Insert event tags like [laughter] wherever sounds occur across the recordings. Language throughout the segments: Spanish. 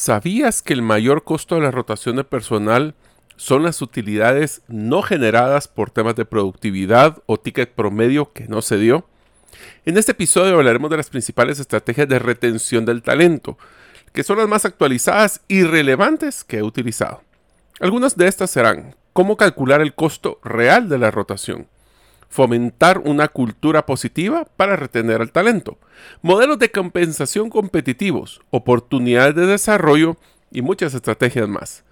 ¿Sabías que el mayor costo de la rotación de personal son las utilidades no generadas por temas de productividad o ticket promedio que no se dio? En este episodio hablaremos de las principales estrategias de retención del talento, que son las más actualizadas y relevantes que he utilizado. Algunas de estas serán cómo calcular el costo real de la rotación, fomentar una cultura positiva para retener al talento, modelos de compensación competitivos, oportunidades de desarrollo y muchas estrategias más.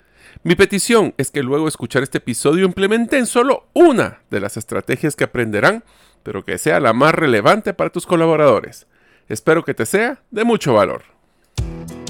Mi petición es que luego de escuchar este episodio implementen solo una de las estrategias que aprenderán, pero que sea la más relevante para tus colaboradores. Espero que te sea de mucho valor.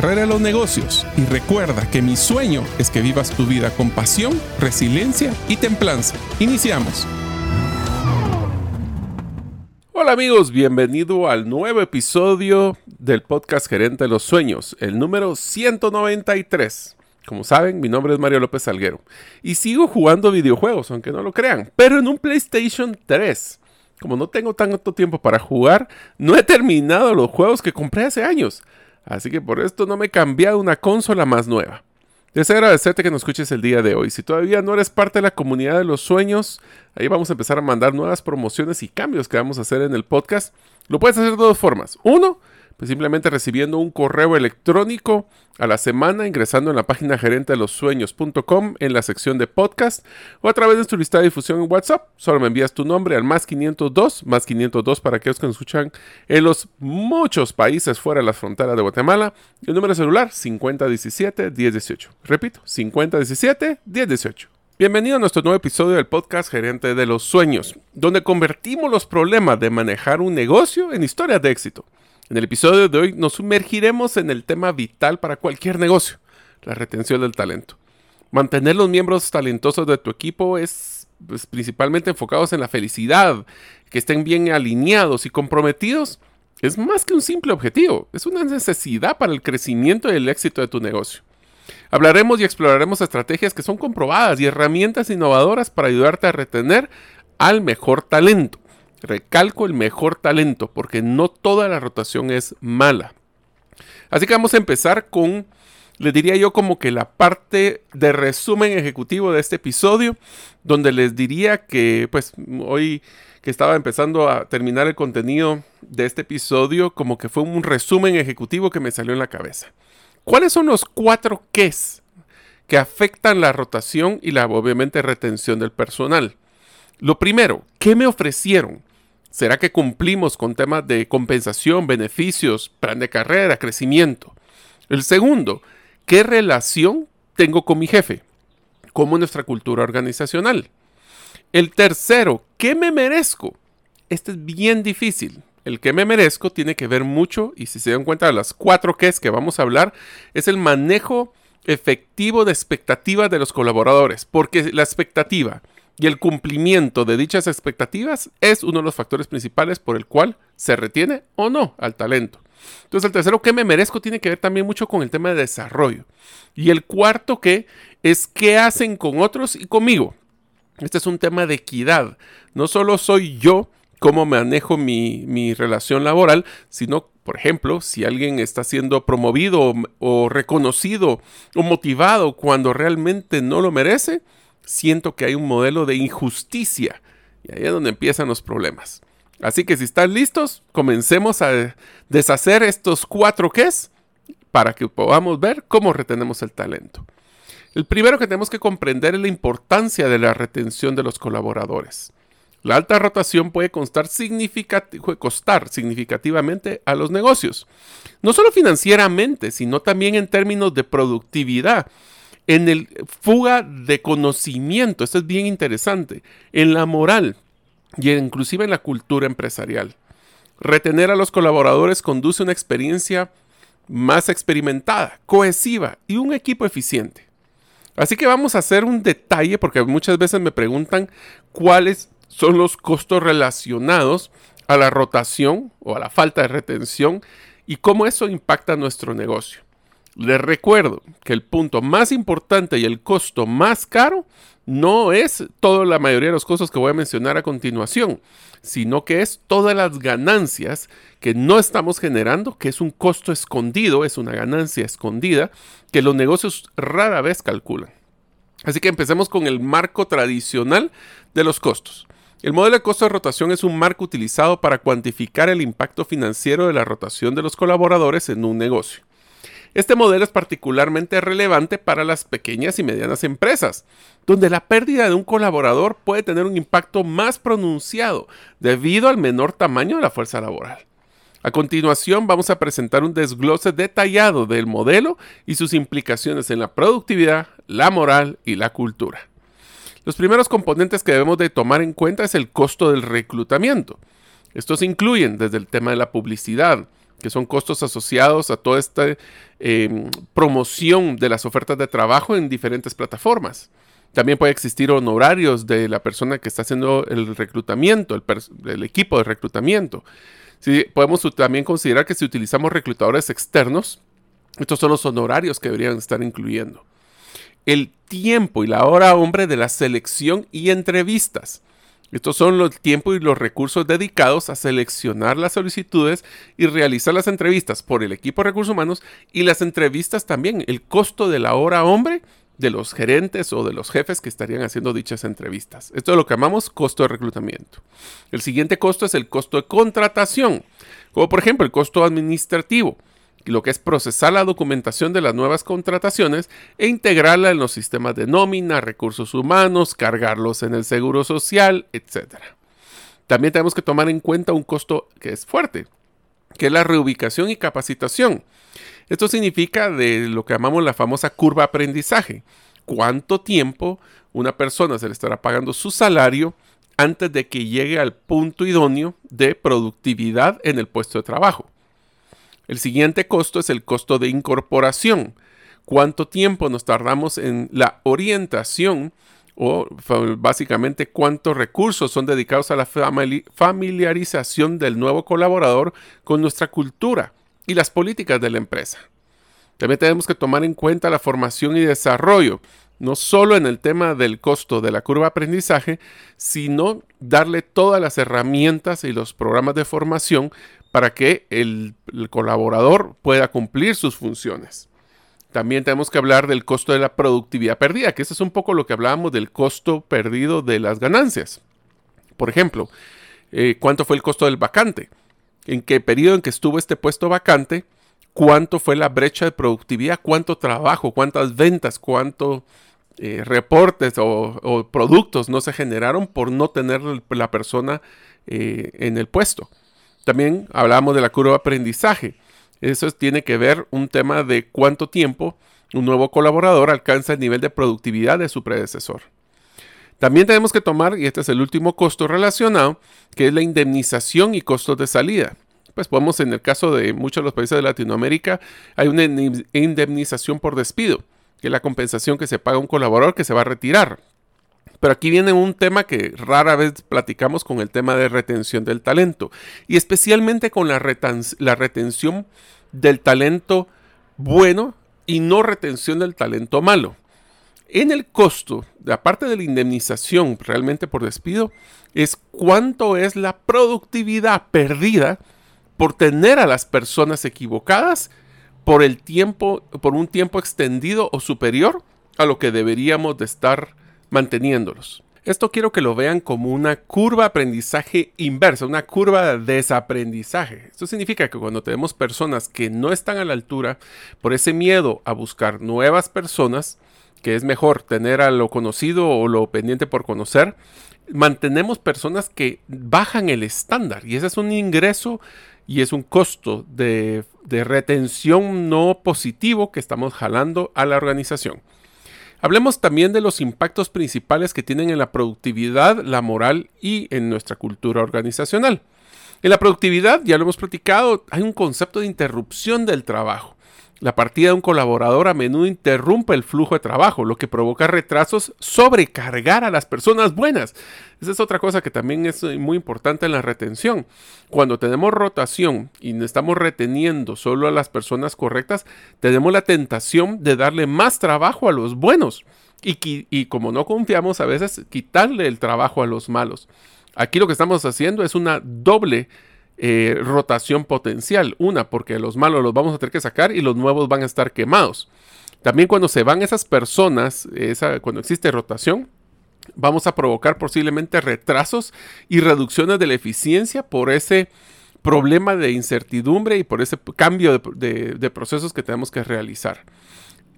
carrera de los negocios y recuerda que mi sueño es que vivas tu vida con pasión, resiliencia y templanza. Iniciamos. Hola amigos, bienvenido al nuevo episodio del podcast Gerente de los Sueños, el número 193. Como saben, mi nombre es Mario López Salguero y sigo jugando videojuegos, aunque no lo crean, pero en un PlayStation 3. Como no tengo tanto tiempo para jugar, no he terminado los juegos que compré hace años. Así que por esto no me he cambiado una consola más nueva. Deseo agradecerte que nos escuches el día de hoy. Si todavía no eres parte de la comunidad de los sueños, ahí vamos a empezar a mandar nuevas promociones y cambios que vamos a hacer en el podcast. Lo puedes hacer de dos formas. Uno, pues simplemente recibiendo un correo electrónico a la semana ingresando en la página gerente de los sueños.com en la sección de podcast o a través de tu lista de difusión en WhatsApp. Solo me envías tu nombre al más 502, más 502 para aquellos que nos escuchan en los muchos países fuera de las fronteras de Guatemala. Y el número celular 5017-1018. Repito, 5017-1018. Bienvenido a nuestro nuevo episodio del podcast Gerente de los Sueños, donde convertimos los problemas de manejar un negocio en historias de éxito. En el episodio de hoy nos sumergiremos en el tema vital para cualquier negocio, la retención del talento. Mantener los miembros talentosos de tu equipo es pues, principalmente enfocados en la felicidad, que estén bien alineados y comprometidos, es más que un simple objetivo, es una necesidad para el crecimiento y el éxito de tu negocio. Hablaremos y exploraremos estrategias que son comprobadas y herramientas innovadoras para ayudarte a retener al mejor talento. Recalco el mejor talento porque no toda la rotación es mala. Así que vamos a empezar con, le diría yo como que la parte de resumen ejecutivo de este episodio, donde les diría que pues hoy que estaba empezando a terminar el contenido de este episodio, como que fue un resumen ejecutivo que me salió en la cabeza. ¿Cuáles son los cuatro Ks que afectan la rotación y la obviamente retención del personal? Lo primero, ¿qué me ofrecieron? ¿Será que cumplimos con temas de compensación, beneficios, plan de carrera, crecimiento? El segundo, ¿qué relación tengo con mi jefe? ¿Cómo nuestra cultura organizacional? El tercero, ¿qué me merezco? Este es bien difícil. El que me merezco tiene que ver mucho, y si se dan cuenta de las cuatro que es que vamos a hablar, es el manejo efectivo de expectativas de los colaboradores, porque la expectativa y el cumplimiento de dichas expectativas es uno de los factores principales por el cual se retiene o no al talento. Entonces el tercero que me merezco tiene que ver también mucho con el tema de desarrollo. Y el cuarto que es qué hacen con otros y conmigo. Este es un tema de equidad. No solo soy yo cómo manejo mi, mi relación laboral, sino Por ejemplo, si alguien está siendo promovido o reconocido o motivado cuando realmente no lo merece, siento que hay un modelo de injusticia. Y ahí es donde empiezan los problemas. Así que si están listos, comencemos a deshacer estos cuatro es para que podamos ver cómo retenemos el talento. El primero que tenemos que comprender es la importancia de la retención de los colaboradores. La alta rotación puede costar significativamente a los negocios, no solo financieramente, sino también en términos de productividad, en el fuga de conocimiento, esto es bien interesante, en la moral y inclusive en la cultura empresarial. Retener a los colaboradores conduce a una experiencia más experimentada, cohesiva y un equipo eficiente. Así que vamos a hacer un detalle porque muchas veces me preguntan cuáles son los costos relacionados a la rotación o a la falta de retención y cómo eso impacta nuestro negocio. Les recuerdo que el punto más importante y el costo más caro no es toda la mayoría de los costos que voy a mencionar a continuación, sino que es todas las ganancias que no estamos generando, que es un costo escondido, es una ganancia escondida, que los negocios rara vez calculan. Así que empecemos con el marco tradicional de los costos. El modelo de costo de rotación es un marco utilizado para cuantificar el impacto financiero de la rotación de los colaboradores en un negocio. Este modelo es particularmente relevante para las pequeñas y medianas empresas, donde la pérdida de un colaborador puede tener un impacto más pronunciado debido al menor tamaño de la fuerza laboral. A continuación vamos a presentar un desglose detallado del modelo y sus implicaciones en la productividad, la moral y la cultura. Los primeros componentes que debemos de tomar en cuenta es el costo del reclutamiento. Estos incluyen desde el tema de la publicidad, que son costos asociados a toda esta em, promoción de las ofertas de trabajo en diferentes plataformas. También puede existir honorarios de la persona que está haciendo el reclutamiento, el, equipo de reclutamiento. podemos también considerar que si utilizamos reclutadores externos, estos son los honorarios que deberían estar incluyendo. El tiempo y la hora hombre de la selección y entrevistas. Estos son los tiempos y los recursos dedicados a seleccionar las solicitudes y realizar las entrevistas por el equipo de recursos humanos y las entrevistas también, el costo de la hora hombre de los gerentes o de los jefes que estarían haciendo dichas entrevistas. Esto es lo que llamamos costo de reclutamiento. El siguiente costo es el costo de contratación, como por ejemplo el costo administrativo lo que es procesar la documentación de las nuevas contrataciones e integrarla en los sistemas de nómina, recursos humanos, cargarlos en el seguro social, etc. También tenemos que tomar en cuenta un costo que es fuerte, que es la reubicación y capacitación. Esto significa de lo que llamamos la famosa curva aprendizaje. ¿Cuánto tiempo una persona se le estará pagando su salario antes de que llegue al punto idóneo de productividad en el puesto de trabajo? El siguiente costo es el costo de incorporación. ¿Cuánto tiempo nos tardamos en la orientación? o básicamente cuántos recursos son dedicados a la familiarización del nuevo colaborador con nuestra cultura y las políticas de la empresa. También tenemos que tomar en cuenta la formación y desarrollo, no solo en el tema del costo de la curva de aprendizaje, sino darle todas las herramientas y los programas de formación para que el, colaborador pueda cumplir sus funciones. También tenemos que hablar del costo de la productividad perdida, que eso es un poco lo que hablábamos del costo perdido de las ganancias. Por ejemplo, eh, ¿cuánto fue el costo del vacante? ¿En qué periodo en que estuvo este puesto vacante? ¿Cuánto fue la brecha de productividad? ¿Cuánto trabajo? ¿Cuántas ventas? ¿Cuántos eh, reportes o, productos no se generaron por no tener la persona eh, en el puesto? También hablamos de la curva de aprendizaje. Eso tiene que ver un tema de cuánto tiempo un nuevo colaborador alcanza el nivel de productividad de su predecesor. También tenemos que tomar, y este es el último costo relacionado, que es la indemnización y costos de salida. Pues podemos, en el caso de muchos de los países de Latinoamérica, hay una indemnización por despido, que es la compensación que se paga a un colaborador que se va a retirar. Pero aquí viene un tema que rara vez platicamos con el tema de retención del talento. Y especialmente con la, retención del talento bueno y no retención del talento malo. En el costo, aparte de la indemnización realmente por despido, es cuánto es la productividad perdida por tener a las personas equivocadas por el tiempo, por un tiempo extendido o superior a lo que deberíamos de estar manteniéndolos. Esto quiero que lo vean como una curva aprendizaje inversa, una curva de desaprendizaje. Esto significa que cuando tenemos personas que no están a la altura por ese miedo a buscar nuevas personas, que es mejor tener a lo conocido o lo pendiente por conocer, mantenemos personas que bajan el estándar y ese es un ingreso y es un costo de, de retención no positivo que estamos jalando a la organización. Hablemos también de los impactos principales que tienen en la productividad, la moral y en nuestra cultura organizacional. En la productividad, ya lo hemos platicado, hay un concepto de interrupción del trabajo. La partida de un colaborador a menudo interrumpe el flujo de trabajo, lo que provoca retrasos, sobrecargar a las personas buenas. Esa es otra cosa que también es muy importante en la retención. Cuando tenemos rotación y estamos reteniendo solo a las personas correctas, tenemos la tentación de darle más trabajo a los buenos. Y, y como no confiamos, a veces quitarle el trabajo a los malos. Aquí lo que estamos haciendo es una doble eh, rotación potencial. Una, porque los malos los vamos a tener que sacar y los nuevos van a estar quemados. También cuando se van esas personas, esa, cuando existe rotación, vamos a provocar posiblemente retrasos y reducciones de la eficiencia por ese problema de incertidumbre y por ese cambio de procesos que tenemos que realizar.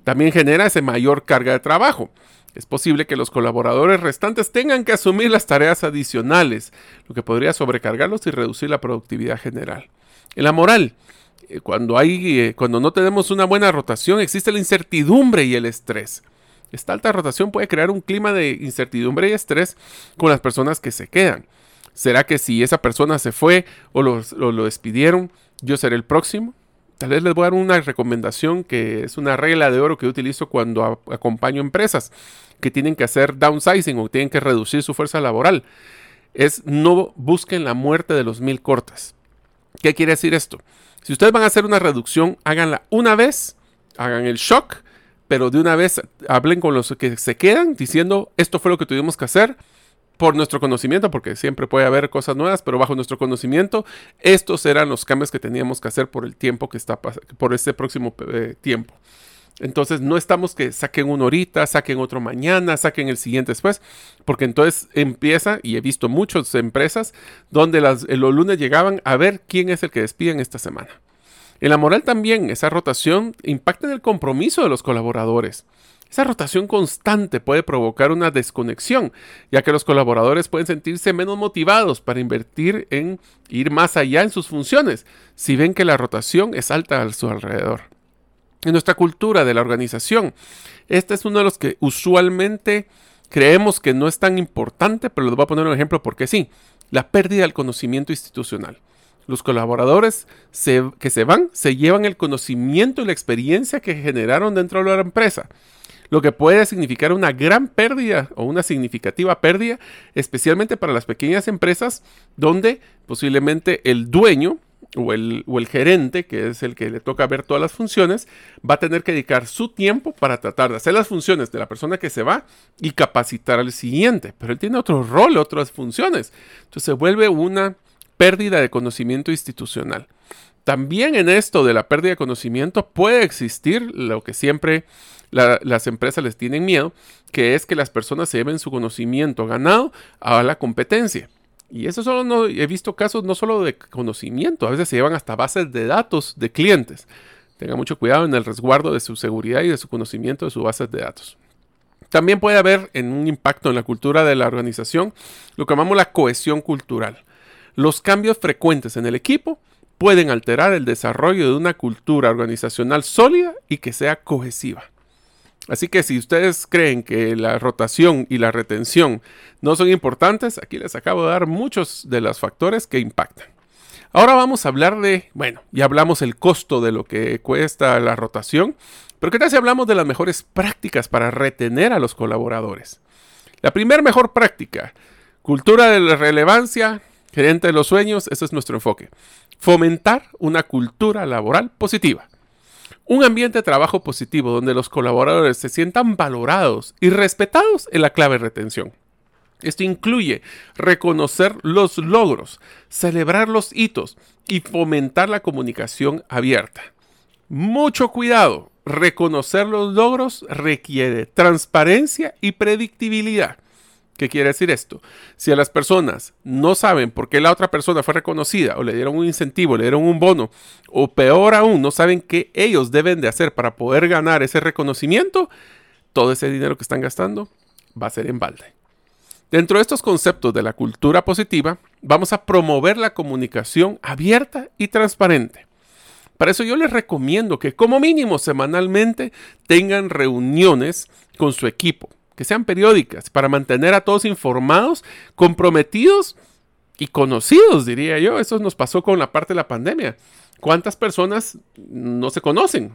También genera esa mayor carga de trabajo. Es posible que los colaboradores restantes tengan que asumir las tareas adicionales, lo que podría sobrecargarlos y reducir la productividad general. En la moral, eh, cuando, hay, eh, cuando no tenemos una buena rotación, existe la incertidumbre y el estrés. Esta alta rotación puede crear un clima de incertidumbre y estrés con las personas que se quedan. ¿Será que si esa persona se fue o lo, o lo despidieron, yo seré el próximo? Tal vez les voy a dar una recomendación que es una regla de oro que utilizo cuando acompaño empresas que tienen que hacer downsizing o tienen que reducir su fuerza laboral. Es no busquen la muerte de los mil cortes. ¿Qué quiere decir esto? Si ustedes van a hacer una reducción, háganla una vez, hagan el shock, pero de una vez hablen con los que se quedan diciendo esto fue lo que tuvimos que hacer por nuestro conocimiento, porque siempre puede haber cosas nuevas, pero bajo nuestro conocimiento, estos eran los cambios que teníamos que hacer por el tiempo que está por este próximo eh, tiempo. Entonces no estamos que saquen uno ahorita, saquen otro mañana, saquen el siguiente después, porque entonces empieza, y he visto muchas empresas donde las, los lunes llegaban a ver quién es el que despiden esta semana. En la moral también, esa rotación impacta en el compromiso de los colaboradores. Esa rotación constante puede provocar una desconexión, ya que los colaboradores pueden sentirse menos motivados para invertir en ir más allá en sus funciones, si ven que la rotación es alta a su alrededor. En nuestra cultura de la organización, este es uno de los que usualmente creemos que no es tan importante, pero les voy a poner un ejemplo porque sí, la pérdida del conocimiento institucional. Los colaboradores que se van se llevan el conocimiento y la experiencia que generaron dentro de la empresa lo que puede significar una gran pérdida o una significativa pérdida, especialmente para las pequeñas empresas donde posiblemente el dueño o el, o el, gerente, que es el que le toca ver todas las funciones, va a tener que dedicar su tiempo para tratar de hacer las funciones de la persona que se va y capacitar al siguiente. Pero él tiene otro rol, otras funciones. Entonces se vuelve una pérdida de conocimiento institucional. También en esto de la pérdida de conocimiento puede existir lo que siempre las empresas les tienen miedo, que es que las personas se lleven su conocimiento ganado a la competencia. Y eso solo no, he visto casos no solo de conocimiento, a veces se llevan hasta bases de datos de clientes. Tenga mucho cuidado en el resguardo de su seguridad y de su conocimiento de sus bases de datos. También puede haber en un impacto en la cultura de la organización lo que llamamos la cohesión cultural. Los cambios frecuentes en el equipo pueden alterar el desarrollo de una cultura organizacional sólida y que sea cohesiva. Así que si ustedes creen que la rotación y la retención no son importantes, aquí les acabo de dar muchos de los factores que impactan. Ahora vamos a hablar de, bueno, ya hablamos el costo de lo que cuesta la rotación, pero ¿qué tal hablamos de las mejores prácticas para retener a los colaboradores? La primera mejor práctica, cultura de la relevancia, gerente de los sueños, ese es nuestro enfoque. Fomentar una cultura laboral positiva. Un ambiente de trabajo positivo donde los colaboradores se sientan valorados y respetados es la clave de retención. Esto incluye reconocer los logros, celebrar los hitos y fomentar la comunicación abierta. Mucho cuidado, reconocer los logros requiere transparencia y predictibilidad. ¿Qué quiere decir esto? Si a las personas no saben por qué la otra persona fue reconocida o le dieron un incentivo, le dieron un bono, o peor aún, no saben qué ellos deben de hacer para poder ganar ese reconocimiento, todo ese dinero que están gastando va a ser en balde. Dentro de estos conceptos de la cultura positiva, vamos a promover la comunicación abierta y transparente. Para eso yo les recomiendo que como mínimo semanalmente tengan reuniones con su equipo que sean periódicas, para mantener a todos informados, comprometidos y conocidos, diría yo. Eso nos pasó con la parte de la pandemia. ¿Cuántas personas no se conocen?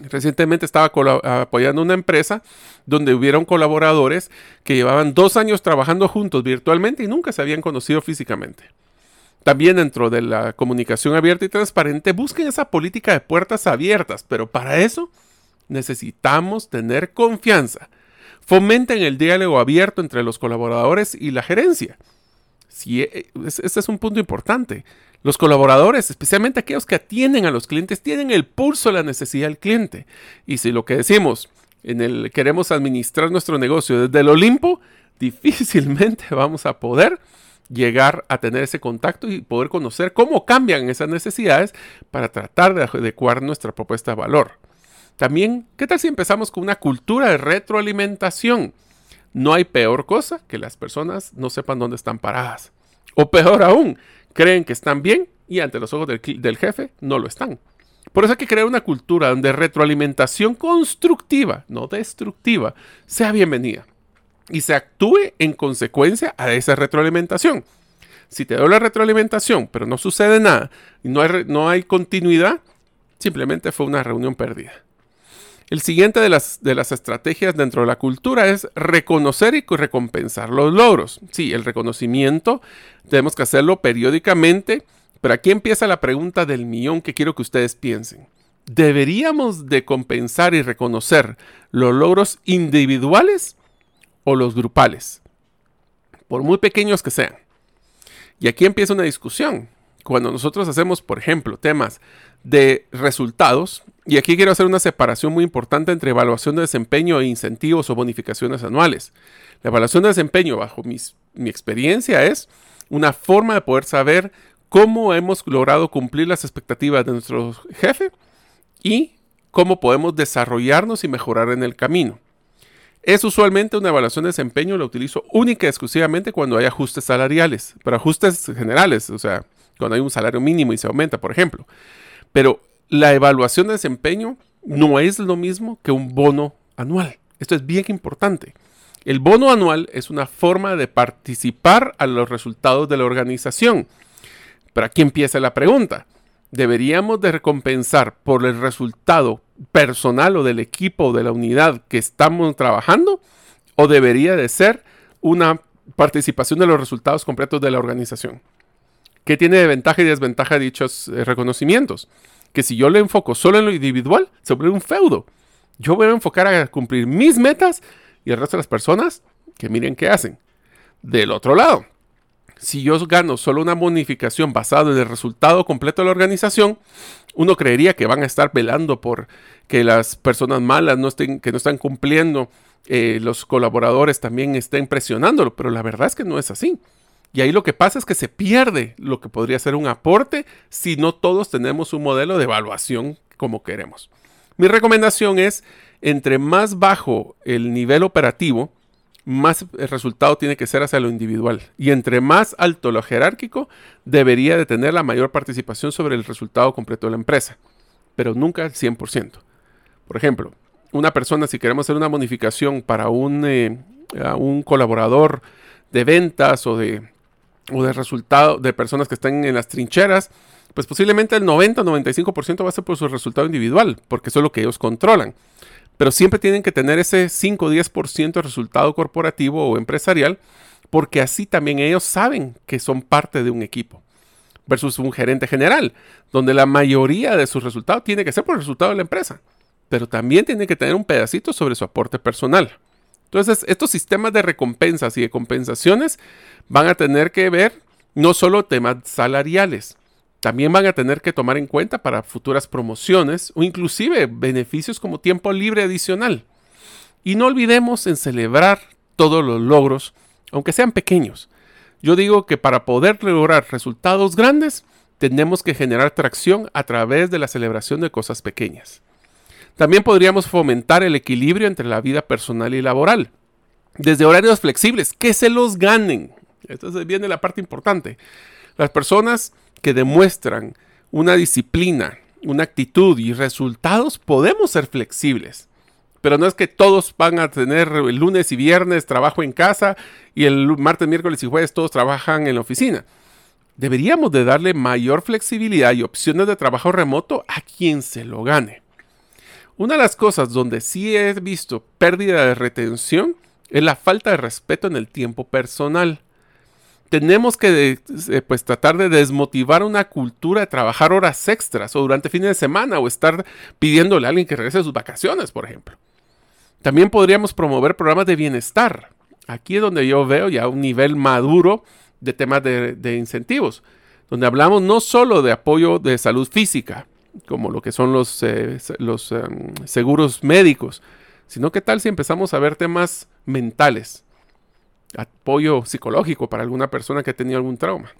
Recientemente estaba apoyando una empresa donde hubieron colaboradores que llevaban dos años trabajando juntos virtualmente y nunca se habían conocido físicamente. También dentro de la comunicación abierta y transparente, busquen esa política de puertas abiertas, pero para eso necesitamos tener confianza Fomenten el diálogo abierto entre los colaboradores y la gerencia. Si, e, ese es un punto importante. Los colaboradores, especialmente aquellos que atienden a los clientes, tienen el pulso de la necesidad del cliente. Y si lo que decimos en el queremos administrar nuestro negocio desde el Olimpo, [laughs] difícilmente vamos a poder llegar a tener ese contacto y poder conocer cómo cambian esas necesidades para tratar de adecuar nuestra propuesta de valor. También, ¿qué tal si empezamos con una cultura de retroalimentación? No hay peor cosa que las personas no sepan dónde están paradas. O peor aún, creen que están bien y ante los ojos del, jefe no lo están. Por eso hay que crear una cultura donde retroalimentación constructiva, no destructiva, sea bienvenida y se actúe en consecuencia a esa retroalimentación. Si te doy la retroalimentación, pero no sucede nada y no hay, no hay continuidad, simplemente fue una reunión perdida. El siguiente de las, de las estrategias dentro de la cultura es reconocer y recompensar los logros. Sí, el reconocimiento tenemos que hacerlo periódicamente, pero aquí empieza la pregunta del millón que quiero que ustedes piensen. ¿Deberíamos de compensar y reconocer los logros individuales o los grupales? Por muy pequeños que sean. Y aquí empieza una discusión. Cuando nosotros hacemos, por ejemplo, temas de resultados, y aquí quiero hacer una separación muy importante entre evaluación de desempeño e incentivos o bonificaciones anuales. La evaluación de desempeño, bajo mi experiencia, es una forma de poder saber cómo hemos logrado cumplir las expectativas de nuestro jefe y cómo podemos desarrollarnos y mejorar en el camino. Es usualmente una evaluación de desempeño, la utilizo única y exclusivamente cuando hay ajustes salariales, pero ajustes generales, o sea, cuando hay un salario mínimo y se aumenta, por ejemplo. Pero la evaluación de desempeño no es lo mismo que un bono anual. Esto es bien importante. El bono anual es una forma de participar a los resultados de la organización. Pero aquí empieza la pregunta. ¿Deberíamos de recompensar por el resultado personal o del equipo de la unidad que estamos trabajando? ¿O debería de ser una participación de los resultados completos de la organización? ¿Qué tiene de ventaja y desventaja dichos eh, reconocimientos? Que si yo le enfoco solo en lo individual, se vuelve un feudo. Yo voy a enfocar a cumplir mis metas y el resto de las personas que miren qué hacen. Del otro lado, si yo gano solo una bonificación basada en el resultado completo de la organización, uno creería que van a estar velando por que las personas malas no estén, que no están cumpliendo, eh, los colaboradores también estén presionándolo, pero la verdad es que no es así. Y ahí lo que pasa es que se pierde lo que podría ser un aporte si no todos tenemos un modelo de evaluación como queremos. Mi recomendación es, entre más bajo el nivel operativo, más el resultado tiene que ser hacia lo individual. Y entre más alto lo jerárquico, debería de tener la mayor participación sobre el resultado completo de la empresa, pero nunca el 100%. Por ejemplo, una persona, si queremos hacer una bonificación para un, eh, un colaborador de ventas o de o de resultado de personas que están en las trincheras, pues posiblemente el 90-95% va a ser por su resultado individual, porque eso es lo que ellos controlan. Pero siempre tienen que tener ese 5-10% de resultado corporativo o empresarial, porque así también ellos saben que son parte de un equipo. Versus un gerente general, donde la mayoría de sus resultados tiene que ser por el resultado de la empresa, pero también tiene que tener un pedacito sobre su aporte personal. Entonces, estos sistemas de recompensas y de compensaciones van a tener que ver no solo temas salariales, también van a tener que tomar en cuenta para futuras promociones o inclusive beneficios como tiempo libre adicional. Y no olvidemos en celebrar todos los logros, aunque sean pequeños. Yo digo que para poder lograr resultados grandes, tenemos que generar tracción a través de la celebración de cosas pequeñas. También podríamos fomentar el equilibrio entre la vida personal y laboral. Desde horarios flexibles, que se los ganen. Entonces viene la parte importante. Las personas que demuestran una disciplina, una actitud y resultados, podemos ser flexibles. Pero no es que todos van a tener el lunes y viernes trabajo en casa y el martes, miércoles y jueves todos trabajan en la oficina. Deberíamos de darle mayor flexibilidad y opciones de trabajo remoto a quien se lo gane. Una de las cosas donde sí he visto pérdida de retención es la falta de respeto en el tiempo personal tenemos que eh, pues, tratar de desmotivar una cultura de trabajar horas extras o durante fines de semana o estar pidiéndole a alguien que regrese de sus vacaciones, por ejemplo. También podríamos promover programas de bienestar. Aquí es donde yo veo ya un nivel maduro de temas de, incentivos, donde hablamos no solo de apoyo de salud física, como lo que son los, eh, los em, seguros médicos, sino que tal si empezamos a ver temas mentales, apoyo psicológico para alguna persona que ha tenido algún trauma.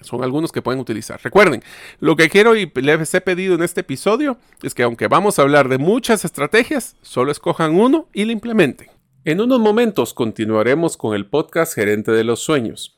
Son algunos que pueden utilizar. Recuerden, lo que quiero y les he pedido en este episodio es que aunque vamos a hablar de muchas estrategias, solo escojan uno y lo implementen. En unos momentos continuaremos con el podcast Gerente de los Sueños.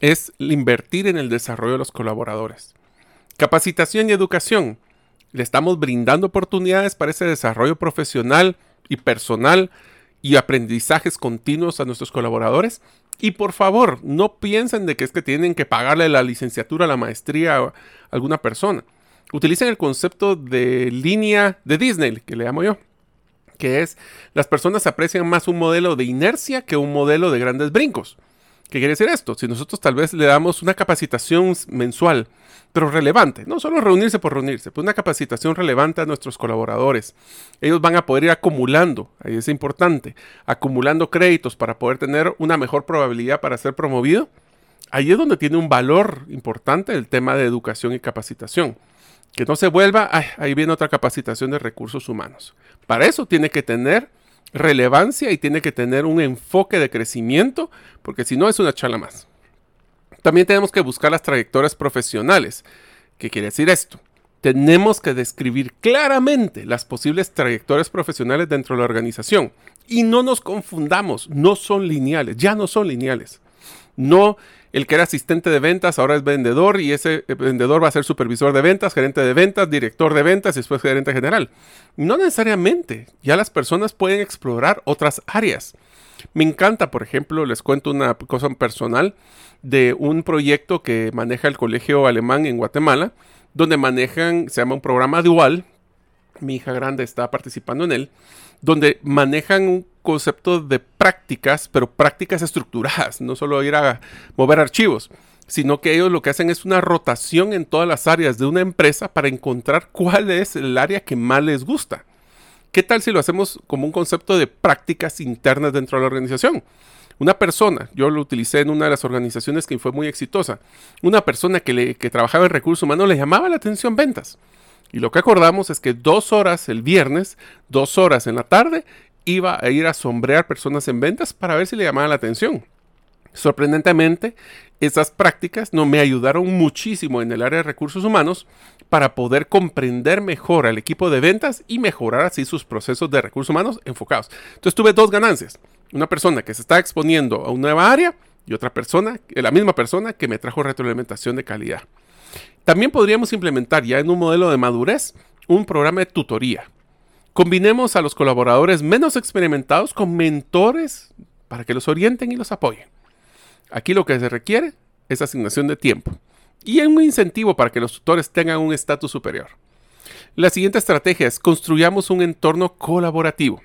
es invertir en el desarrollo de los colaboradores. Capacitación y educación. Le estamos brindando oportunidades para ese desarrollo profesional y personal y aprendizajes continuos a nuestros colaboradores. Y por favor, no piensen de que es que tienen que pagarle la licenciatura, la maestría a alguna persona. Utilicen el concepto de línea de Disney, que le llamo yo, que es las personas aprecian más un modelo de inercia que un modelo de grandes brincos. ¿Qué quiere decir esto? Si nosotros tal vez le damos una capacitación mensual, pero relevante, no solo reunirse por reunirse, pues una capacitación relevante a nuestros colaboradores. Ellos van a poder ir acumulando, ahí es importante, acumulando créditos para poder tener una mejor probabilidad para ser promovido. Ahí es donde tiene un valor importante el tema de educación y capacitación. Que no se vuelva, ahí viene otra capacitación de recursos humanos. Para eso tiene que tener relevancia y tiene que tener un enfoque de crecimiento, porque si no es una charla más. También tenemos que buscar las trayectorias profesionales. ¿Qué quiere decir esto? Tenemos que describir claramente las posibles trayectorias profesionales dentro de la organización. Y no nos confundamos, no son lineales, ya no son lineales. No el que era asistente de ventas ahora es vendedor y ese eh, vendedor va a ser supervisor de ventas, gerente de ventas, director de ventas y después gerente general. No necesariamente, ya las personas pueden explorar otras áreas. Me encanta, por ejemplo, les cuento una cosa personal de un proyecto que maneja el Colegio Alemán en Guatemala, donde manejan, se llama un programa dual, mi hija grande está participando en él, donde manejan concepto de prácticas, pero prácticas estructuradas, no solo ir a mover archivos, sino que ellos lo que hacen es una rotación en todas las áreas de una empresa para encontrar cuál es el área que más les gusta. ¿Qué tal si lo hacemos como un concepto de prácticas internas dentro de la organización? Una persona, yo lo utilicé en una de las organizaciones que fue muy exitosa, una persona que, que trabajaba en recursos humanos le llamaba la atención ventas. Y lo que acordamos es que dos horas el viernes, dos horas en la tarde, iba a ir a sombrear personas en ventas para ver si le llamaba la atención. Sorprendentemente, esas prácticas no me ayudaron muchísimo en el área de recursos humanos para poder comprender mejor al equipo de ventas y mejorar así sus procesos de recursos humanos enfocados. Entonces tuve dos ganancias. Una persona que se está exponiendo a una nueva área y otra persona, la misma persona que me trajo retroalimentación de calidad. También podríamos implementar ya en un modelo de madurez un programa de tutoría. Combinemos a los colaboradores menos experimentados con mentores para que los orienten y los apoyen. Aquí lo que se requiere es asignación de tiempo y un incentivo para que los tutores tengan un estatus superior. La siguiente estrategia es construyamos un entorno colaborativo.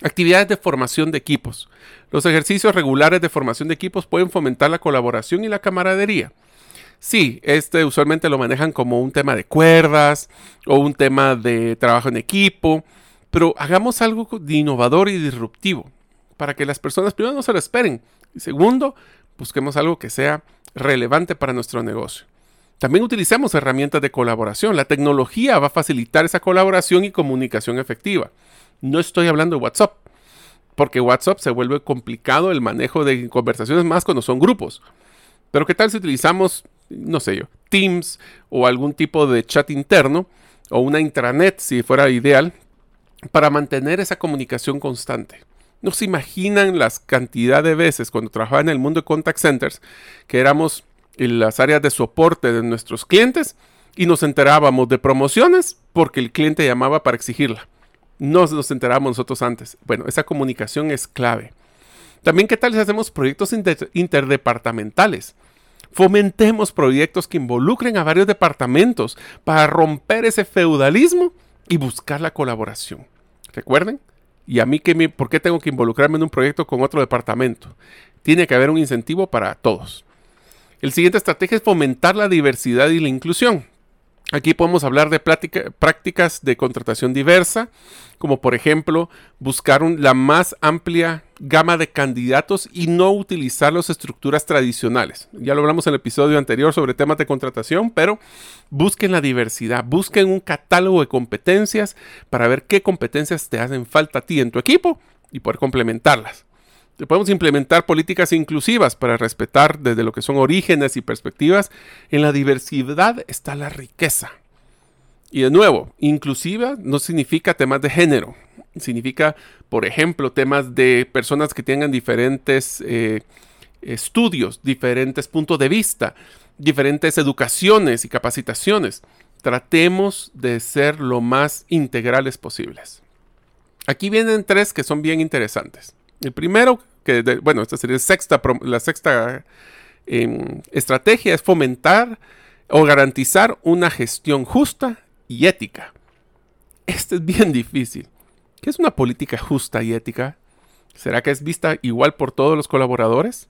Actividades de formación de equipos. Los ejercicios regulares de formación de equipos pueden fomentar la colaboración y la camaradería. Sí, este usualmente lo manejan como un tema de cuerdas o un tema de trabajo en equipo, pero hagamos algo de innovador y disruptivo para que las personas primero no se lo esperen y segundo, busquemos algo que sea relevante para nuestro negocio. También utilicemos herramientas de colaboración. La tecnología va a facilitar esa colaboración y comunicación efectiva. No estoy hablando de WhatsApp, porque WhatsApp se vuelve complicado el manejo de conversaciones más cuando son grupos. Pero ¿qué tal si utilizamos no sé yo, Teams o algún tipo de chat interno o una intranet si fuera ideal para mantener esa comunicación constante. No se imaginan las cantidad de veces cuando trabajaba en el mundo de contact centers que éramos en las áreas de soporte de nuestros clientes y nos enterábamos de promociones porque el cliente llamaba para exigirla. No nos enterábamos nosotros antes. Bueno, esa comunicación es clave. También, ¿qué tal si hacemos proyectos interdepartamentales? Fomentemos proyectos que involucren a varios departamentos para romper ese feudalismo y buscar la colaboración. Recuerden, y a mí, que ¿por qué tengo que involucrarme en un proyecto con otro departamento? Tiene que haber un incentivo para todos. El siguiente estrategia es fomentar la diversidad y la inclusión. Aquí podemos hablar de prácticas de contratación diversa, como por ejemplo buscar la más amplia gama de candidatos y no utilizar las estructuras tradicionales. Ya lo hablamos en el episodio anterior sobre temas de contratación, pero busquen la diversidad, busquen un catálogo de competencias para ver qué competencias te hacen falta a ti en tu equipo y poder complementarlas. Podemos implementar políticas inclusivas para respetar desde lo que son orígenes y perspectivas. En la diversidad está la riqueza. Y de nuevo, inclusiva no significa temas de género. Significa, por ejemplo, temas de personas que tengan diferentes eh, estudios, diferentes puntos de vista, diferentes educaciones y capacitaciones. Tratemos de ser lo más integrales posibles. Aquí vienen tres que son bien interesantes. El primero, que bueno, esta sería sexta, la sexta em, estrategia, es fomentar o garantizar una gestión justa y ética. Este es bien difícil. ¿Qué es una política justa y ética? ¿Será que es vista igual por todos los colaboradores?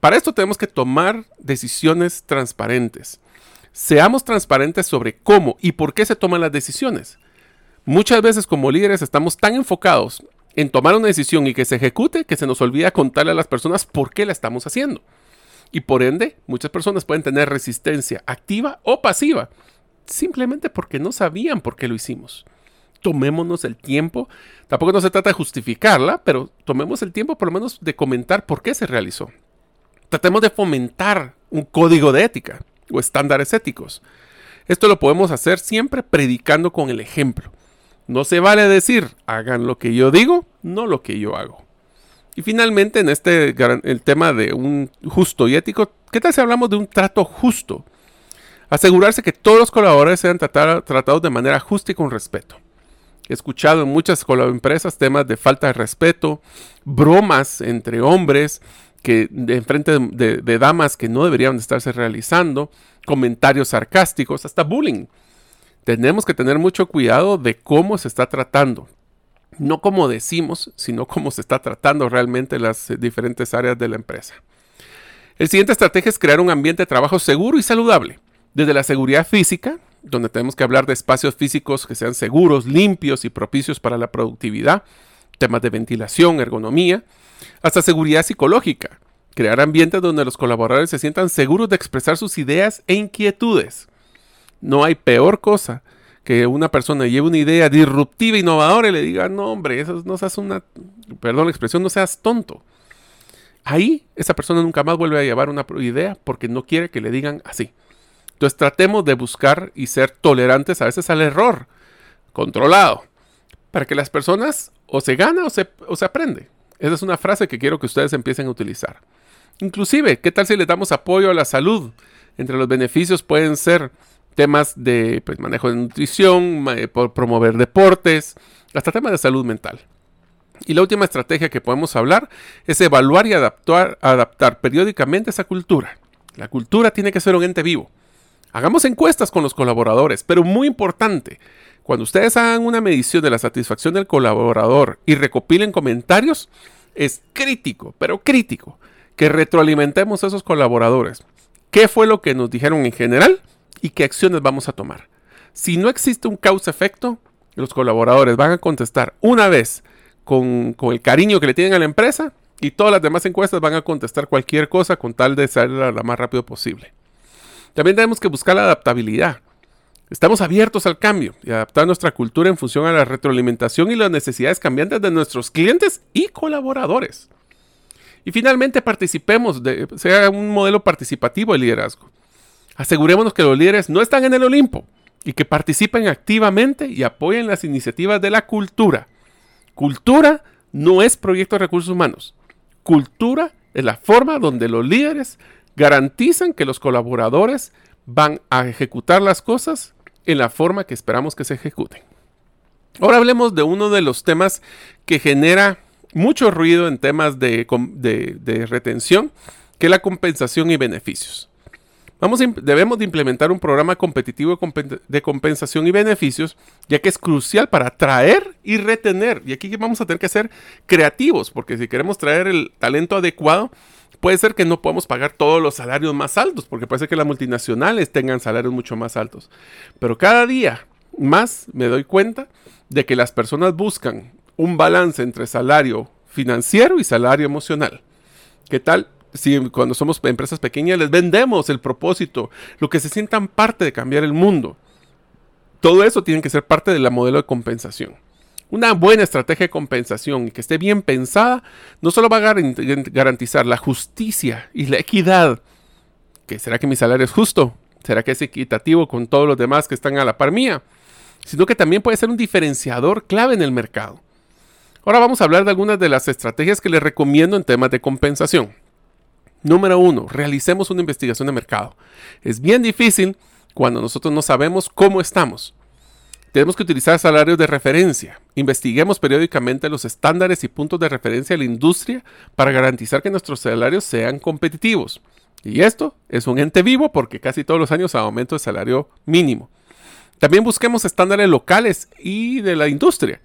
Para esto tenemos que tomar decisiones transparentes. Seamos transparentes sobre cómo y por qué se toman las decisiones. Muchas veces como líderes estamos tan enfocados en tomar una decisión y que se ejecute que se nos olvida contarle a las personas por qué la estamos haciendo. Y por ende, muchas personas pueden tener resistencia activa o pasiva, simplemente porque no sabían por qué lo hicimos. Tomémonos el tiempo, tampoco no se trata de justificarla, pero tomemos el tiempo por lo menos de comentar por qué se realizó. Tratemos de fomentar un código de ética o estándares éticos. Esto lo podemos hacer siempre predicando con el ejemplo. No se vale decir, hagan lo que yo digo, no lo que yo hago. Y finalmente, en este el tema de un justo y ético, ¿qué tal si hablamos de un trato justo? Asegurarse que todos los colaboradores sean tratados de manera justa y con respeto. He escuchado en muchas empresas temas de falta de respeto, bromas entre hombres, que de frente de, de damas que no deberían estarse realizando, comentarios sarcásticos, hasta bullying tenemos que tener mucho cuidado de cómo se está tratando. No como decimos, sino cómo se está tratando realmente las eh, diferentes áreas de la empresa. El siguiente estrategia es crear un ambiente de trabajo seguro y saludable. Desde la seguridad física, donde tenemos que hablar de espacios físicos que sean seguros, limpios y propicios para la productividad, temas de ventilación, ergonomía, hasta seguridad psicológica, crear ambientes donde los colaboradores se sientan seguros de expresar sus ideas e inquietudes. No hay peor cosa que una persona lleve una idea disruptiva, innovadora y le diga, no hombre, eso no seas una, perdón la expresión, no seas tonto. Ahí esa persona nunca más vuelve a llevar una idea porque no quiere que le digan así. Entonces tratemos de buscar y ser tolerantes a veces al error, controlado, para que las personas o se gana o se, o se aprende. Esa es una frase que quiero que ustedes empiecen a utilizar. Inclusive, ¿qué tal si les damos apoyo a la salud? Entre los beneficios pueden ser temas de pues, manejo de nutrición, por promover deportes, hasta temas de salud mental. Y la última estrategia que podemos hablar es evaluar y adaptar, adaptar periódicamente esa cultura. La cultura tiene que ser un ente vivo. Hagamos encuestas con los colaboradores, pero muy importante, cuando ustedes hagan una medición de la satisfacción del colaborador y recopilen comentarios, es crítico, pero crítico, que retroalimentemos a esos colaboradores. ¿Qué fue lo que nos dijeron en general y qué acciones vamos a tomar? Si no existe un causa-efecto, los colaboradores van a contestar una vez con, el cariño que le tienen a la empresa y todas las demás encuestas van a contestar cualquier cosa con tal de salir lo más rápido posible. También tenemos que buscar la adaptabilidad. Estamos abiertos al cambio y adaptar nuestra cultura en función a la retroalimentación y las necesidades cambiantes de nuestros clientes y colaboradores. Y finalmente participemos, de, sea un modelo participativo de liderazgo. Asegurémonos que los líderes no están en el Olimpo y que participen activamente y apoyen las iniciativas de la cultura. Cultura no es proyecto de recursos humanos. Cultura es la forma donde los líderes garantizan que los colaboradores van a ejecutar las cosas en la forma que esperamos que se ejecuten. Ahora hablemos de uno de los temas que genera mucho ruido en temas de, retención, que es la compensación y beneficios. Vamos debemos de implementar un programa competitivo de compensación y beneficios, ya que es crucial para atraer y retener. Y aquí vamos a tener que ser creativos, porque si queremos traer el talento adecuado, puede ser que no podamos pagar todos los salarios más altos, porque puede ser que las multinacionales tengan salarios mucho más altos. Pero cada día más me doy cuenta de que las personas buscan un balance entre salario financiero y salario emocional. ¿Qué tal? Si cuando somos empresas pequeñas les vendemos el propósito, lo que se sientan parte de cambiar el mundo. Todo eso tiene que ser parte de la modelo de compensación. Una buena estrategia de compensación y que esté bien pensada no solo va a garantizar la justicia y la equidad, que será que mi salario es justo, será que es equitativo con todos los demás que están a la par mía, sino que también puede ser un diferenciador clave en el mercado. Ahora vamos a hablar de algunas de las estrategias que les recomiendo en temas de compensación. Número uno, realicemos una investigación de mercado. Es bien difícil cuando nosotros no sabemos cómo estamos. Tenemos que utilizar salarios de referencia. Investiguemos periódicamente los estándares y puntos de referencia de la industria para garantizar que nuestros salarios sean competitivos. Y esto es un ente vivo porque casi todos los años aumento el salario mínimo. También busquemos estándares locales y de la industria.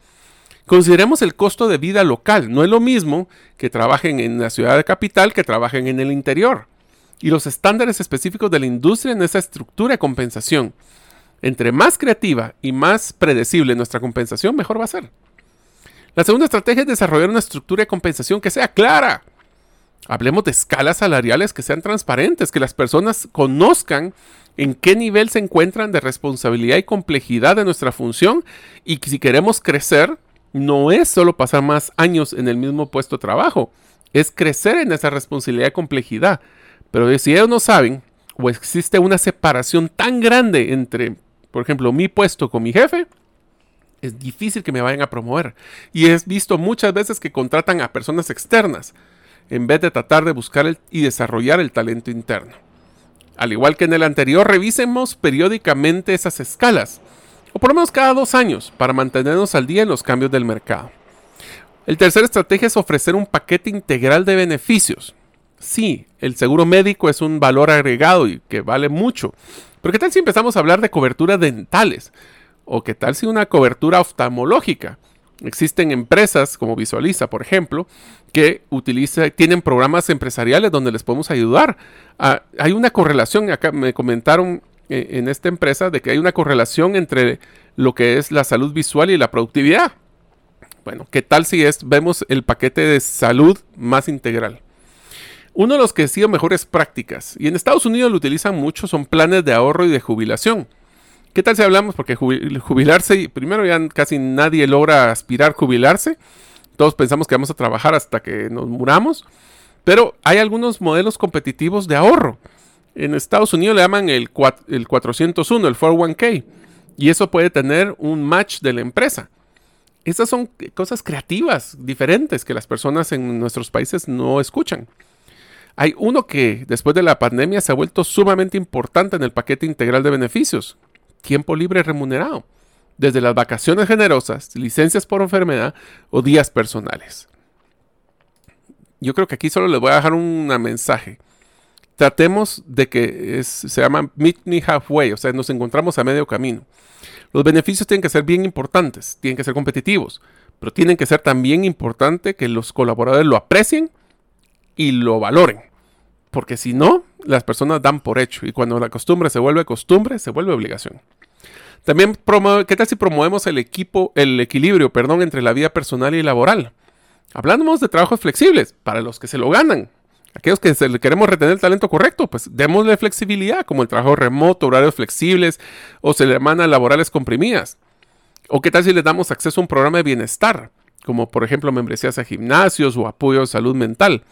Consideremos el costo de vida local. No es lo mismo que trabajen en la ciudad de capital que trabajen en el interior. Y los estándares específicos de la industria en esa estructura de compensación. Entre más creativa y más predecible nuestra compensación, mejor va a ser. La segunda estrategia es desarrollar una estructura de compensación que sea clara. Hablemos de escalas salariales que sean transparentes, que las personas conozcan en qué nivel se encuentran de responsabilidad y complejidad de nuestra función y si queremos crecer, no es solo pasar más años en el mismo puesto de trabajo, es crecer en esa responsabilidad y complejidad. Pero si ellos no saben o existe una separación tan grande entre por ejemplo, mi puesto con mi jefe, es difícil que me vayan a promover. Y he visto muchas veces que contratan a personas externas en vez de tratar de buscar y desarrollar el talento interno. Al igual que en el anterior, revisemos periódicamente esas escalas, o por lo menos cada dos años, para mantenernos al día en los cambios del mercado. El tercera estrategia es ofrecer un paquete integral de beneficios. Sí, el seguro médico es un valor agregado y que vale mucho, pero ¿qué tal si empezamos a hablar de coberturas dentales? ¿O qué tal si una cobertura oftalmológica? Existen empresas como Visualiza, por ejemplo, que utiliza, tienen programas empresariales donde les podemos ayudar. Ah, hay una correlación, acá me comentaron en esta empresa, de que hay una correlación entre lo que es la salud visual y la productividad. Bueno, ¿qué tal si es, vemos el paquete de salud más integral? Uno de los que sido mejores prácticas, y en Estados Unidos lo utilizan mucho, son planes de ahorro y de jubilación. ¿Qué tal si hablamos? Porque jubilarse, primero ya casi nadie logra aspirar jubilarse. Todos pensamos que vamos a trabajar hasta que nos muramos. Pero hay algunos modelos competitivos de ahorro. En Estados Unidos le llaman el, el 401, el 401k. Y eso puede tener un match de la empresa. Esas son cosas creativas, diferentes, que las personas en nuestros países no escuchan. Hay uno que después de la pandemia se ha vuelto sumamente importante en el paquete integral de beneficios. Tiempo libre remunerado. Desde las vacaciones generosas, licencias por enfermedad o días personales. Yo creo que aquí solo les voy a dejar un mensaje. Tratemos de que se llama meet me halfway, o sea, nos encontramos a medio camino. Los beneficios tienen que ser bien importantes, tienen que ser competitivos, pero tienen que ser también importante que los colaboradores lo aprecien y lo valoren. Porque si no, las personas dan por hecho y cuando la costumbre se vuelve costumbre, se vuelve obligación. También, ¿qué tal si promovemos el, equipo, el equilibrio perdón, entre la vida personal y laboral? Hablamos de trabajos flexibles para los que se lo ganan. Aquellos que queremos retener el talento correcto, pues démosle flexibilidad, como el trabajo remoto, horarios flexibles o se le mandan laborales comprimidas. O qué tal si le damos acceso a un programa de bienestar, como por ejemplo membresías a gimnasios o apoyo de salud mental.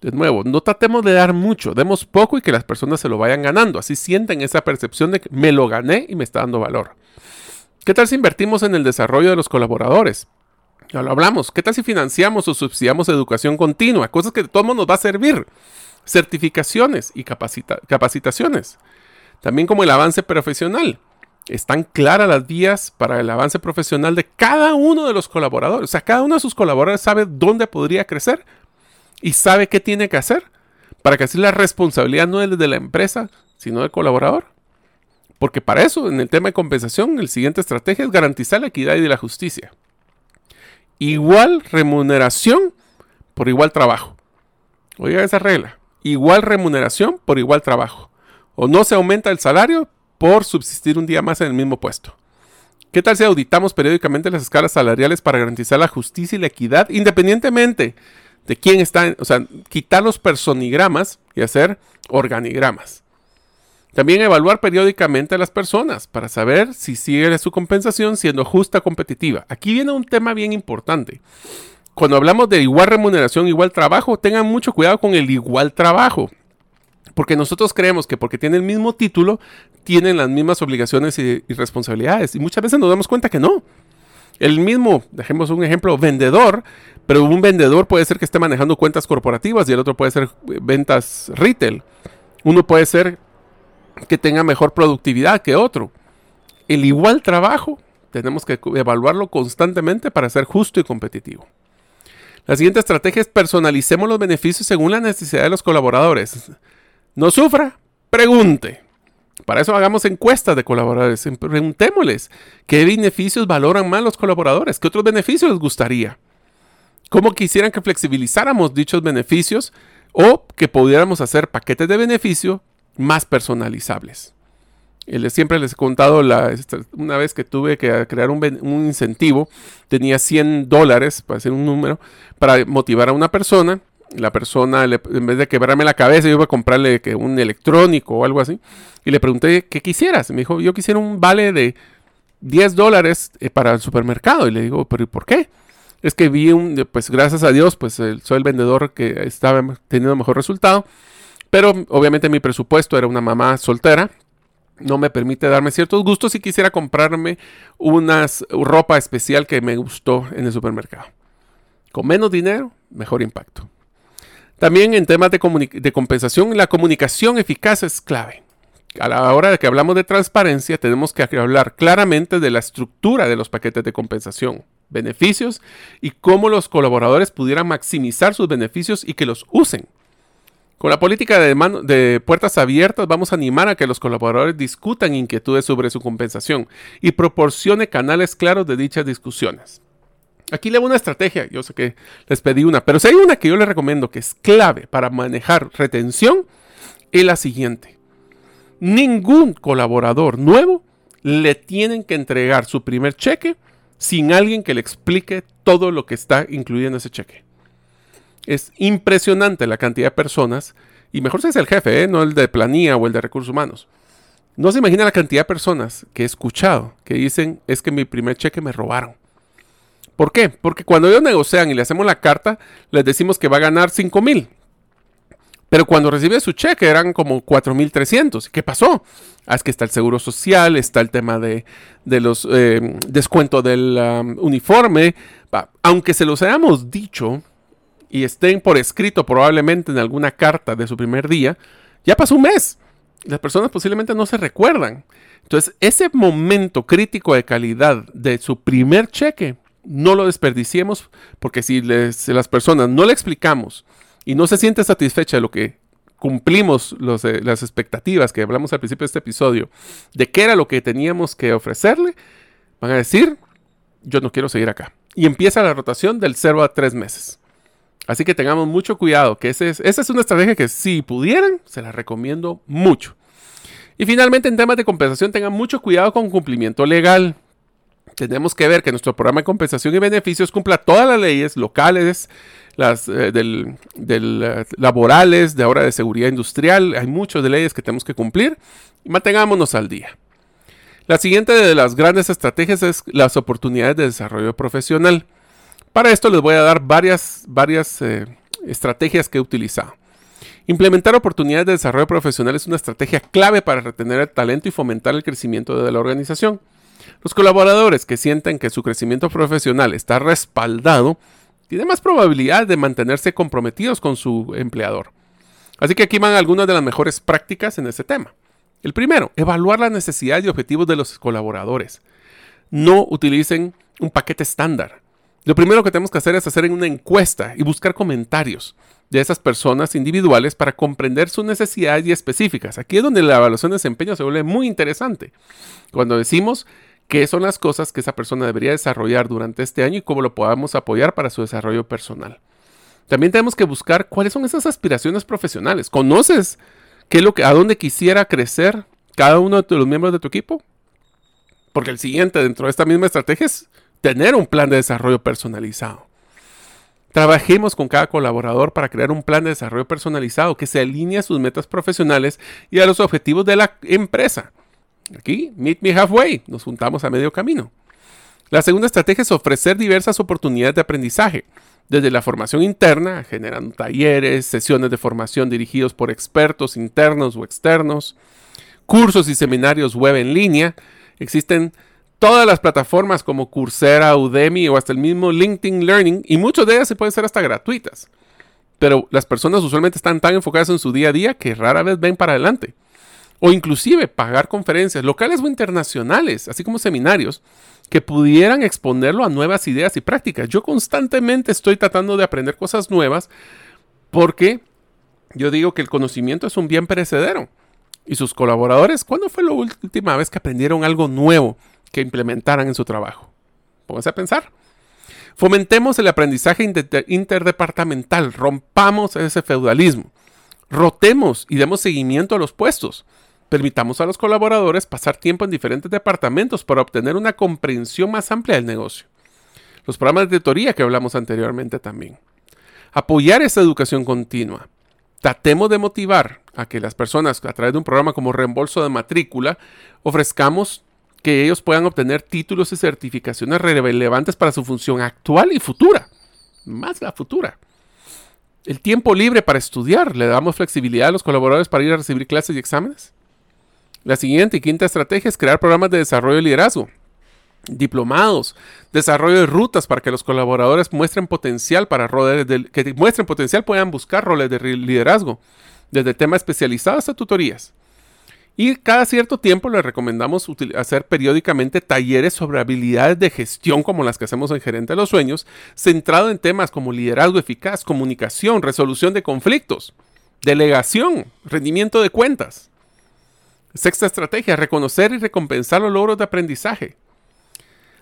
De nuevo, no tratemos de dar mucho, demos poco y que las personas se lo vayan ganando. Así sienten esa percepción de que me lo gané y me está dando valor. ¿Qué tal si invertimos en el desarrollo de los colaboradores? Ya lo hablamos. ¿Qué tal si financiamos o subsidiamos educación continua? Cosas que de todo modo nos va a servir. Certificaciones y capacitaciones. También como el avance profesional. Están claras las vías para el avance profesional de cada uno de los colaboradores. O sea, cada uno de sus colaboradores sabe dónde podría crecer y sabe qué tiene que hacer para que así la responsabilidad no es de la empresa, sino del colaborador. Porque para eso, en el tema de compensación, el siguiente estrategia es garantizar la equidad y la justicia. Igual remuneración por igual trabajo. Oiga esa regla. Igual remuneración por igual trabajo. O no se aumenta el salario por subsistir un día más en el mismo puesto. ¿Qué tal si auditamos periódicamente las escalas salariales para garantizar la justicia y la equidad independientemente de quién está, o sea, quitar los personigramas y hacer organigramas. También evaluar periódicamente a las personas para saber si sigue su compensación siendo justa competitiva. Aquí viene un tema bien importante. Cuando hablamos de igual remuneración, igual trabajo, tengan mucho cuidado con el igual trabajo. Porque nosotros creemos que porque tienen el mismo título, tienen las mismas obligaciones y, y responsabilidades. Y muchas veces nos damos cuenta que no. El mismo, dejemos un ejemplo, vendedor pero un vendedor puede ser que esté manejando cuentas corporativas y el otro puede ser eh, ventas retail. Uno puede ser que tenga mejor productividad que otro. El igual trabajo tenemos que evaluarlo constantemente para ser justo y competitivo. La siguiente estrategia es personalicemos los beneficios según la necesidad de los colaboradores. No sufra, pregunte. Para eso hagamos encuestas de colaboradores. Preguntémosles qué beneficios valoran más los colaboradores, qué otros beneficios les gustaría cómo quisieran que flexibilizáramos dichos beneficios o que pudiéramos hacer paquetes de beneficio más personalizables. Siempre les he contado la, una vez que tuve que crear un, incentivo, tenía 100 dólares, para hacer un número, para motivar a una persona. La persona, en vez de quebrarme la cabeza, yo iba a comprarle un electrónico o algo así. Y le pregunté, ¿qué quisieras? Me dijo, yo quisiera un vale de 10 dólares eh, para el supermercado. Y le digo, ¿pero por qué? es que vi un, pues gracias a Dios, pues soy el vendedor que estaba teniendo mejor resultado. Pero obviamente mi presupuesto era una mamá soltera. No me permite darme ciertos gustos y quisiera comprarme unas ropa especial que me gustó en el supermercado. Con menos dinero, mejor impacto. También en temas de, de compensación, la comunicación eficaz es clave. A la hora de que hablamos de transparencia, tenemos que hablar claramente de la estructura de los paquetes de compensación beneficios y cómo los colaboradores pudieran maximizar sus beneficios y que los usen. Con la política de, de, puertas abiertas vamos a animar a que los colaboradores discutan inquietudes sobre su compensación y proporcione canales claros de dichas discusiones. Aquí le hago una estrategia, yo sé que les pedí una, pero si hay una que yo les recomiendo que es clave para manejar retención, es la siguiente. Ningún colaborador nuevo le tienen que entregar su primer cheque sin alguien que le explique todo lo que está incluido en ese cheque. Es impresionante la cantidad de personas, y mejor si es el jefe, ¿eh? no el de planilla o el de recursos humanos. No se imagina la cantidad de personas que he escuchado que dicen es que mi primer cheque me robaron. ¿Por qué? Porque cuando ellos negocian y le hacemos la carta, les decimos que va a ganar 5 mil. Pero cuando recibe su cheque eran como 4.300. ¿Qué pasó? Ah, es que está el seguro social, está el tema de, los eh, descuentos del uniforme. Aunque se los hayamos dicho, y estén por escrito probablemente en alguna carta de su primer día, ya pasó un mes. Las personas posiblemente no se recuerdan. Entonces, ese momento crítico de calidad de su primer cheque, no lo desperdiciemos, porque si, las personas no le explicamos y no se siente satisfecha de lo que cumplimos eh, las expectativas que hablamos al principio de este episodio, de qué era lo que teníamos que ofrecerle, van a decir, yo no quiero seguir acá. Y empieza la rotación del 0 a 3 meses. Así que tengamos mucho cuidado, que esa es una estrategia que si pudieran, se la recomiendo mucho. Y finalmente, en temas de compensación, tengan mucho cuidado con cumplimiento legal. Tenemos que ver que nuestro programa de compensación y beneficios cumpla todas las leyes locales, las eh, eh, laborales, de ahora de seguridad industrial. Hay muchas leyes que tenemos que cumplir y mantengámonos al día. La siguiente de las grandes estrategias es las oportunidades de desarrollo profesional. Para esto les voy a dar varias, varias eh, estrategias que he utilizado. Implementar oportunidades de desarrollo profesional es una estrategia clave para retener el talento y fomentar el crecimiento de la organización. Los colaboradores que sienten que su crecimiento profesional está respaldado tienen más probabilidad de mantenerse comprometidos con su empleador. Así que aquí van algunas de las mejores prácticas en este tema. El primero, evaluar las necesidades y objetivos de los colaboradores. No utilicen un paquete estándar. Lo primero que tenemos que hacer es hacer una encuesta y buscar comentarios de esas personas individuales para comprender sus necesidades y específicas. Aquí es donde la evaluación de desempeño se vuelve muy interesante. Cuando decimos qué son las cosas que esa persona debería desarrollar durante este año y cómo lo podamos apoyar para su desarrollo personal. También tenemos que buscar cuáles son esas aspiraciones profesionales. ¿Conoces qué es lo que, a dónde quisiera crecer cada uno de los miembros de tu equipo? Porque el siguiente dentro de esta misma estrategia es tener un plan de desarrollo personalizado. Trabajemos con cada colaborador para crear un plan de desarrollo personalizado que se alinee a sus metas profesionales y a los objetivos de la empresa. Aquí, meet me halfway, nos juntamos a medio camino. La segunda estrategia es ofrecer diversas oportunidades de aprendizaje, desde la formación interna, generando talleres, sesiones de formación dirigidos por expertos internos o externos, cursos y seminarios web en línea. Existen todas las plataformas como Coursera, Udemy o hasta el mismo LinkedIn Learning y muchas de ellas se pueden ser hasta gratuitas. Pero las personas usualmente están tan enfocadas en su día a día que rara vez ven para adelante. O inclusive pagar conferencias locales o internacionales, así como seminarios, que pudieran exponerlo a nuevas ideas y prácticas. Yo constantemente estoy tratando de aprender cosas nuevas porque yo digo que el conocimiento es un bien perecedero. Y sus colaboradores, ¿cuándo fue la última vez que aprendieron algo nuevo que implementaran en su trabajo. Pónganse a pensar. Fomentemos el aprendizaje interdepartamental, rompamos ese feudalismo, rotemos y demos seguimiento a los puestos. Permitamos a los colaboradores pasar tiempo en diferentes departamentos para obtener una comprensión más amplia del negocio. Los programas de teoría que hablamos anteriormente también. Apoyar esa educación continua. Tratemos de motivar a que las personas a través de un programa como reembolso de matrícula ofrezcamos que ellos puedan obtener títulos y certificaciones relevantes para su función actual y futura, más la futura. El tiempo libre para estudiar, le damos flexibilidad a los colaboradores para ir a recibir clases y exámenes. La siguiente y quinta estrategia es crear programas de desarrollo de liderazgo, diplomados, desarrollo de rutas para que los colaboradores muestren potencial para roles que muestren potencial puedan buscar roles de liderazgo, desde temas especializados a tutorías. Y cada cierto tiempo les recomendamos hacer periódicamente talleres sobre habilidades de gestión como las que hacemos en Gerente de los Sueños, centrado en temas como liderazgo eficaz, comunicación, resolución de conflictos, delegación, rendimiento de cuentas. Sexta estrategia, reconocer y recompensar los logros de aprendizaje.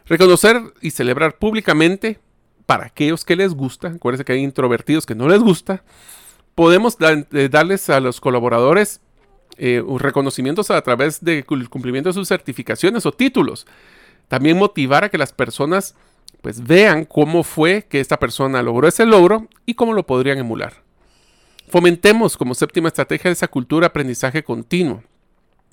Reconocer y celebrar públicamente para aquellos que les gusta, acuérdense que hay introvertidos que no les gusta, podemos eh, darles a los colaboradores eh, reconocimientos a través del cumplimiento de sus certificaciones o títulos. También motivar a que las personas pues vean cómo fue que esta persona logró ese logro y cómo lo podrían emular. Fomentemos como séptima estrategia esa cultura de aprendizaje continuo.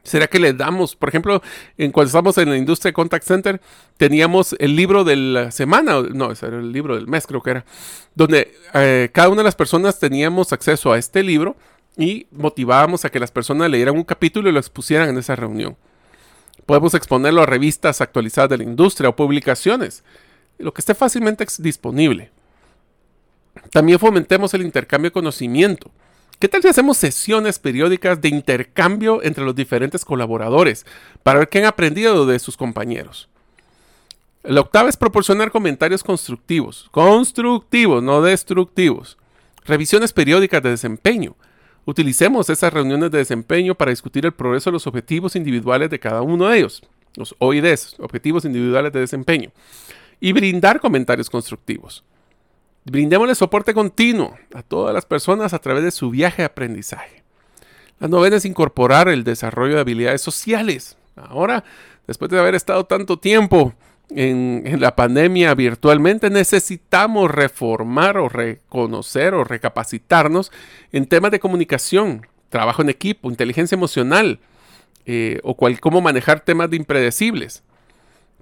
¿Será que le damos, por ejemplo, en cuando estamos en la industria de contact center, teníamos el libro de la semana, no, el libro del mes creo que era, donde eh, cada una de las personas teníamos acceso a este libro y motivábamos a que las personas leyeran un capítulo y lo expusieran en esa reunión. Podemos exponerlo a revistas actualizadas de la industria o publicaciones, lo que esté fácilmente disponible. También fomentemos el intercambio de conocimiento. ¿Qué tal si hacemos sesiones periódicas de intercambio entre los diferentes colaboradores para ver qué han aprendido de sus compañeros? La octava es proporcionar comentarios constructivos. Constructivos, no destructivos. Revisiones periódicas de desempeño. Utilicemos esas reuniones de desempeño para discutir el progreso de los objetivos individuales de cada uno de ellos. Los OIDs, Objetivos Individuales de Desempeño. Y brindar comentarios constructivos. Brindémosle soporte continuo a todas las personas a través de su viaje de aprendizaje. La novena es incorporar el desarrollo de habilidades sociales. Ahora, después de haber estado tanto tiempo en, la pandemia virtualmente, necesitamos reformar o reconocer o recapacitarnos en temas de comunicación, trabajo en equipo, inteligencia emocional eh, o cómo manejar temas de impredecibles.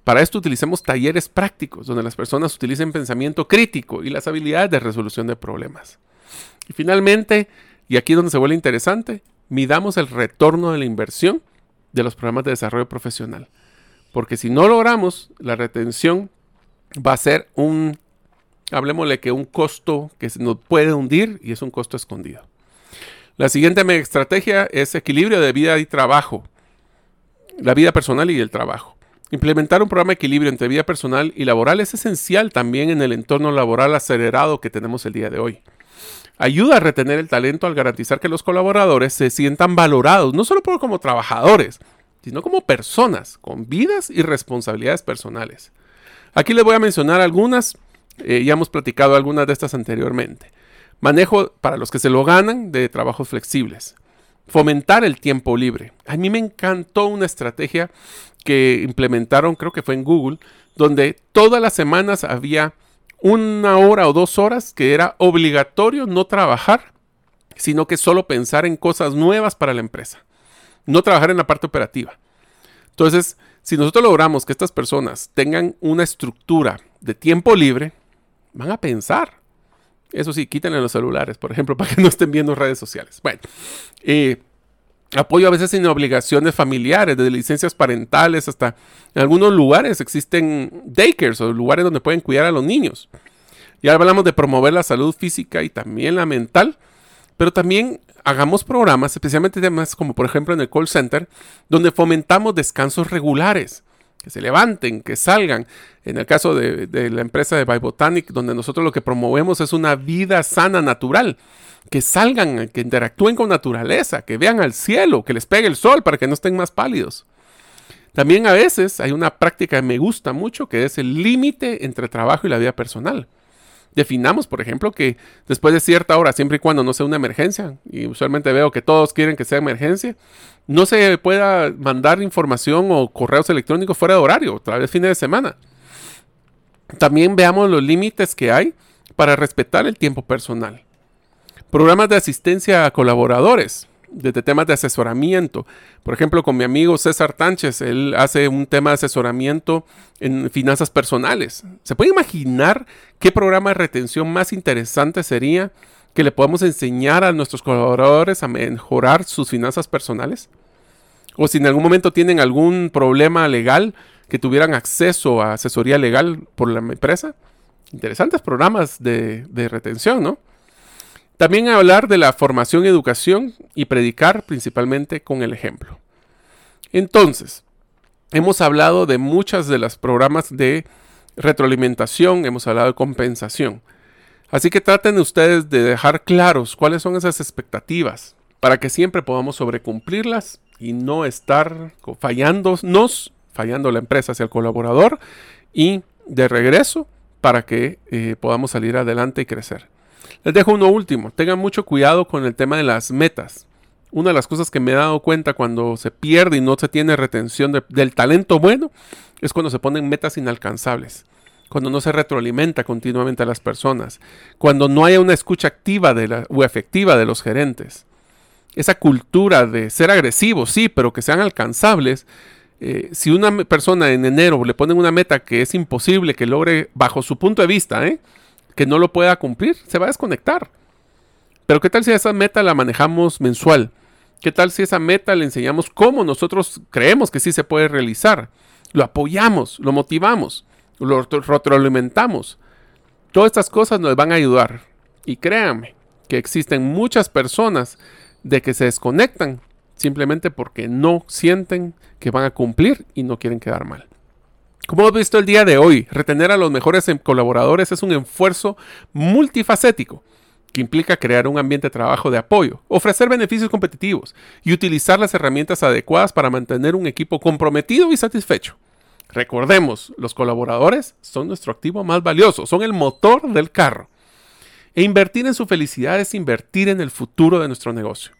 Para esto utilicemos talleres prácticos donde las personas utilicen pensamiento crítico y las habilidades de resolución de problemas. Y finalmente, y aquí es donde se vuelve interesante, midamos el retorno de la inversión de los programas de desarrollo profesional. Porque si no logramos la retención, va a ser un, hablemosle que un costo que nos puede hundir y es un costo escondido. La siguiente estrategia es equilibrio de vida y trabajo, la vida personal y el trabajo. Implementar un programa de equilibrio entre vida personal y laboral es esencial también en el entorno laboral acelerado que tenemos el día de hoy. Ayuda a retener el talento al garantizar que los colaboradores se sientan valorados, no solo como trabajadores, sino como personas con vidas y responsabilidades personales. Aquí les voy a mencionar algunas, eh, ya hemos platicado algunas de estas anteriormente. Manejo para los que se lo ganan de trabajos flexibles. Fomentar el tiempo libre. A mí me encantó una estrategia que implementaron, creo que fue en Google, donde todas las semanas había una hora o dos horas que era obligatorio no trabajar, sino que solo pensar en cosas nuevas para la empresa, no trabajar en la parte operativa. Entonces, si nosotros logramos que estas personas tengan una estructura de tiempo libre, van a pensar. Eso sí, quítenle los celulares, por ejemplo, [laughs] para que no estén viendo redes sociales. Bueno, eh, apoyo a veces sin obligaciones familiares, desde licencias parentales hasta en algunos lugares existen daycares o lugares donde pueden cuidar a los niños. Ya hablamos de promover la salud física y también la mental, pero también hagamos programas, especialmente temas como por ejemplo en el call center, donde fomentamos descansos regulares, que se levanten, que salgan. En el caso de, la empresa de Botanic, donde nosotros lo que promovemos es una vida sana, natural que salgan, que interactúen con naturaleza, que vean al cielo, que les pegue el sol para que no estén más pálidos. También a veces hay una práctica que me gusta mucho, que es el límite entre trabajo y la vida personal. Definamos, por ejemplo, que después de cierta hora, siempre y cuando no sea una emergencia, y usualmente veo que todos quieren que sea emergencia, no se pueda mandar información o correos electrónicos fuera de horario, otra vez fines de semana. También veamos los límites que hay para respetar el tiempo personal. Programas de asistencia a colaboradores, desde temas de asesoramiento. Por ejemplo, con mi amigo César Tánchez, él hace un tema de asesoramiento en finanzas personales. ¿Se puede imaginar qué programa de retención más interesante sería que le podamos enseñar a nuestros colaboradores a mejorar sus finanzas personales? O si en algún momento tienen algún problema legal, que tuvieran acceso a asesoría legal por la empresa. Interesantes programas de, de retención, ¿no? También hablar de la formación educación y predicar principalmente con el ejemplo. Entonces, hemos hablado de muchas de los programas de retroalimentación, hemos hablado de compensación. Así que traten ustedes de dejar claros cuáles son esas expectativas para que siempre podamos sobrecumplirlas y no estar fallándonos, fallando la empresa hacia el colaborador y de regreso para que eh, podamos salir adelante y crecer. Les dejo uno último. Tengan mucho cuidado con el tema de las metas. Una de las cosas que me he dado cuenta cuando se pierde y no se tiene retención del talento bueno es cuando se ponen metas inalcanzables, cuando no se retroalimenta continuamente a las personas, cuando no haya una escucha activa o efectiva de los gerentes. Esa cultura de ser agresivos, sí, pero que sean alcanzables. Eh, si una persona en enero le ponen una meta que es imposible que logre bajo su punto de vista, ¿eh? Que no lo pueda cumplir, se va a desconectar. Pero ¿qué tal si esa meta la manejamos mensual? ¿Qué tal si esa meta le enseñamos cómo nosotros creemos que sí se puede realizar? Lo apoyamos, lo motivamos, lo retroalimentamos. Todas estas cosas nos van a ayudar Y créanme que existen muchas personas de que se desconectan simplemente porque no sienten que van a cumplir y no quieren quedar mal. Como hemos visto el día de hoy, retener a los mejores em, colaboradores es un esfuerzo multifacético que implica crear un ambiente de trabajo de apoyo, ofrecer beneficios competitivos y utilizar las herramientas adecuadas para mantener un equipo comprometido y satisfecho. Recordemos, los colaboradores son nuestro activo más valioso, son el motor del carro. E invertir en su felicidad es invertir en el futuro de nuestro negocio.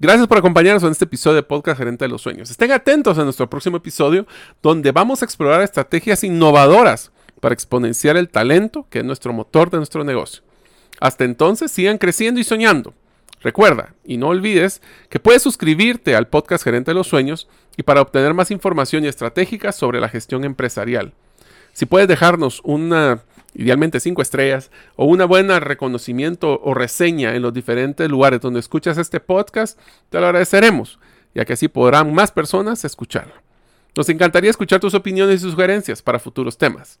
Gracias por acompañarnos en este episodio de Podcast Gerente de los Sueños. Estén atentos a nuestro próximo episodio donde vamos a explorar estrategias innovadoras para exponenciar el talento que es nuestro motor de nuestro negocio. Hasta entonces sigan creciendo y soñando. Recuerda y no olvides que puedes suscribirte al podcast Gerente de los Sueños y para obtener más información y estratégicas sobre la gestión empresarial. Si puedes dejarnos una idealmente cinco estrellas, o una buena reconocimiento o reseña en los diferentes lugares donde escuchas este podcast, te lo agradeceremos, ya que así podrán más personas escucharlo. Nos encantaría escuchar tus opiniones y sugerencias para futuros temas.